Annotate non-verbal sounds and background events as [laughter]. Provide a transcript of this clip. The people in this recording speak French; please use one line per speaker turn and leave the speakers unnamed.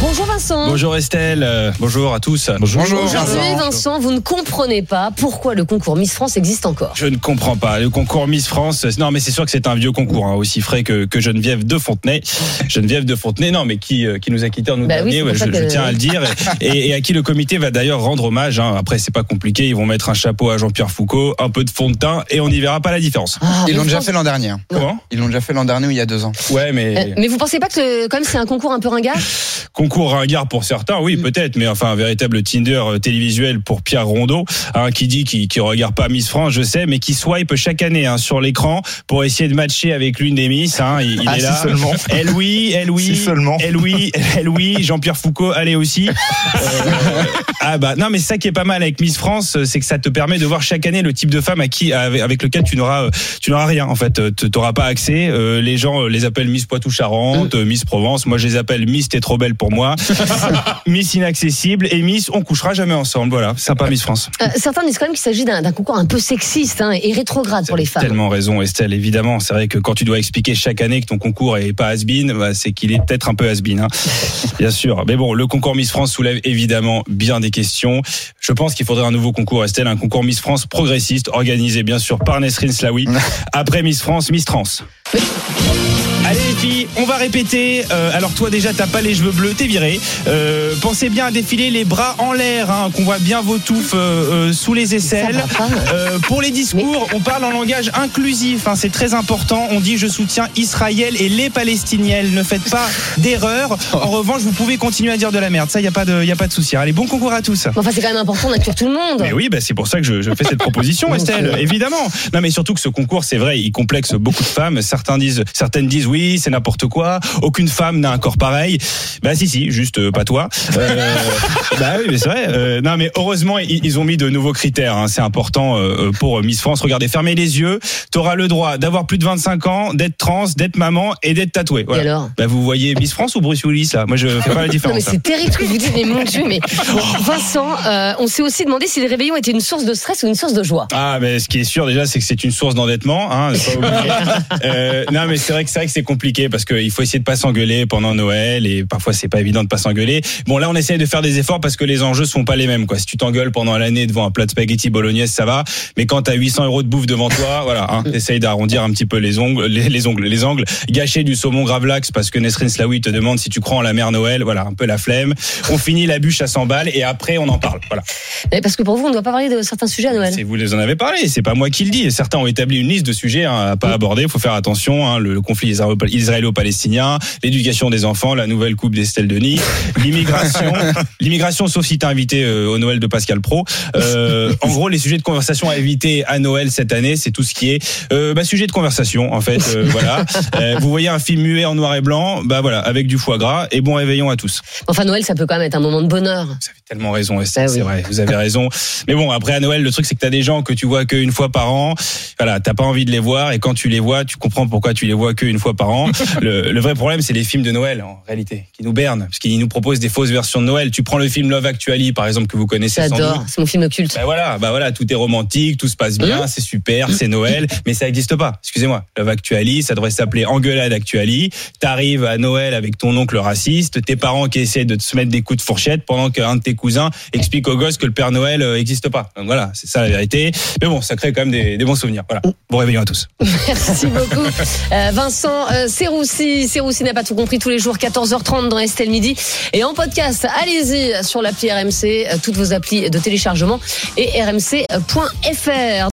Bonjour Vincent.
Bonjour Estelle, euh, bonjour à tous. Bonjour.
Aujourd'hui, Vincent, vous ne comprenez pas pourquoi le concours Miss France existe encore.
Je ne comprends pas. Le concours Miss France, non mais c'est sûr que c'est un vieux concours, hein, aussi frais que, que Geneviève de Fontenay. Geneviève de Fontenay, non mais qui, euh, qui nous a quittés en août
Bah oui,
dernier, ouais, je, tiens à le dire, [laughs] et, et à qui le comité va d'ailleurs rendre hommage. hein. Après c'est pas compliqué, ils vont mettre un chapeau à Jean-Pierre Foucault, un peu de fond de teint, et on n'y verra pas la différence.
Ah,
Ils l'ont déjà fait l'an dernier.
Comment?
Ils l'ont déjà fait l'an dernier ou il y a deux ans.
Ouais mais...
Euh, mais vous pensez pas que quand même c'est un concours un peu ringard?
Concours ringard pour certains, oui, peut-être, mais enfin un véritable Tinder euh, télévisuel pour Pierre Rondeau, hein, qui dit qu'il qu'il regarde pas Miss France, je sais, mais qui swipe chaque année hein, sur l'écran pour essayer de matcher avec l'une des Miss. Hein, il, il
Ah,
est
si
là.
seulement.
Elle oui, elle oui,
Si seulement.
elle oui, elle oui. Jean-Pierre Foucault, allez aussi. Euh, ah bah non, mais ça qui est pas mal avec Miss France, euh, c'est que ça te permet de voir chaque année le type de femme à qui avec, lequel tu n'auras tu n'auras rien en fait, tu n'auras pas accès. Euh, les gens les appellent Miss Poitou-Charentes, euh, Miss Provence. Moi, je les appelle Miss t'es trop belle pour moi, [laughs] Miss inaccessible et Miss on couchera jamais ensemble. Voilà, sympa Miss France.
Euh, Certains disent quand même qu'il s'agit d'un concours un peu sexiste hein, et rétrograde pour les femmes.
Tellement raison, Estelle. Évidemment, c'est vrai que quand tu dois expliquer chaque année que ton concours est pas has-been, bah, c'est qu'il est peut-être un peu has-been. Hein. [laughs] Bien sûr. Mais bon, le concours Miss France soulève évidemment bien des questions. Je pense qu'il faudrait un nouveau concours, Estelle, un concours Miss France progressiste, organisé bien sûr par Nesrine Slaoui. [laughs] Après Miss France, Miss Trans. Filles, on va répéter. Euh, alors toi déjà t'as pas les cheveux bleus, t'es viré. Euh, pensez bien à défiler les bras en l'air, hein, qu'on voit bien vos touffes euh, sous les aisselles. Pour les discours, on parle en langage inclusif, hein, c'est très important. On dit je soutiens Israël et les Palestiniennes. Ne faites pas [laughs] d'erreur. En revanche, vous pouvez continuer à dire de la merde. Ça, y a pas de, y a pas de souci. Allez, bon concours à tous.
Enfin, c'est quand même important d'inclure tout le monde.
Mais oui, bah c'est pour ça que je, je fais cette [laughs] proposition, Estelle. Évidemment. Non, mais surtout que ce concours, c'est vrai, il complexe beaucoup de femmes. Certains disent, certaines disent oui, c'est n'importe quoi. Aucune femme n'a un corps pareil. Bah si, si, juste euh, pas toi. Euh, [laughs] bah oui, mais c'est vrai. Euh, non, mais heureusement, ils, ils ont mis de nouveaux critères. hein. C'est important euh, pour Miss France. Regardez, fermez les yeux. T'auras le droit d'avoir plus de 25 ans, d'être trans, d'être maman et d'être tatoué. Voilà.
Et alors
Bah vous voyez Miss France ou Bruce Willis là? Moi, je fais pas la [laughs]
Non mais
différence. hein.
c'est terrible ce que vous dites, mais mon Dieu, mais [laughs] Vincent, euh, on s'est aussi demandé si les réveillons étaient une source de stress ou une source de joie.
Ah, mais ce qui est sûr déjà, c'est que c'est une source d'endettement. Hein. Euh, non, mais c'est vrai que c'est vrai que c'est compliqué parce qu'il faut essayer de pas s'engueuler pendant Noël et parfois c'est pas évident de pas s'engueuler. Bon, là, on essaye de faire des efforts parce que les enjeux sont pas les mêmes. Quoi. Si tu t'engueules pendant l'année devant un plat de spaghetti bolognaise, ça va. Mais quand t'as 800 euros de bouffe devant toi, [laughs] voilà, hein, essaye d'arrondir un petit peu les ongles, les, les ongles, les angles. Gâcher du saumon gravlax parce que Nesrin Slaoui te demande si tu crois en la mère Noël. Voilà, un peu la flemme. On finit la bûche à 100 balles et après on en parle. Voilà.
Mais Parce que pour vous, on ne doit pas parler de certains sujets à Noël.
Vous les en avez parlé, c'est pas moi qui le dis. Certains ont établi une liste de sujets hein, à pas aborder. Il faut faire attention. Hein, le, conflit israélo- israélo-palestinien, l'éducation des enfants, la nouvelle coupe d'Estelle Denis, l'immigration, [laughs] l'immigration sauf si t'es invité euh, au Noël de Pascal Pro. Euh, en gros, les sujets de conversation à éviter à Noël cette année, c'est tout ce qui est euh, bah, sujet de conversation en fait. euh, [laughs] voilà. Euh, vous voyez un film muet en noir et blanc, bah voilà, avec du foie gras et bon réveillon à tous.
Enfin, Noël, ça peut quand même être un moment de bonheur.
Vous avez tellement raison, Estelle,
Ah oui.
c'est vrai, vous avez raison. Mais bon, après à Noël, le truc c'est que t'as des gens que tu vois qu'une fois par an. Voilà, t'as pas envie de les voir et quand tu les vois, tu comprends pourquoi tu les vois qu'une fois par an. [laughs] Le, le vrai problème, c'est les films de Noël en réalité, qui nous bernent, parce qu'ils nous proposent des fausses versions de Noël. Tu prends le film Love Actually, par exemple, que vous connaissez.
J'adore, c'est mon film culte.
Bah voilà, bah voilà, tout est romantique, tout se passe bien, c'est super, c'est Noël, [laughs] mais ça n'existe pas. Excusez-moi. Love Actually, ça devrait s'appeler Engueulade Actually. T'arrives à Noël avec ton oncle raciste, tes parents qui essaient de te mettre des coups de fourchette pendant qu'un de tes cousins explique aux gosses que le Père Noël n'existe pas. Donc voilà, c'est ça la vérité. Mais bon, ça crée quand même des, des bons souvenirs. Voilà. Bon réveillon à tous. [laughs]
Merci beaucoup. Euh, Vincent euh, Serroussi n'a pas tout compris tous les jours, 14h30 dans Estelle Midi. Et en podcast, allez-y sur l'appli RMC, euh, toutes vos applis de téléchargement et rmc.fr.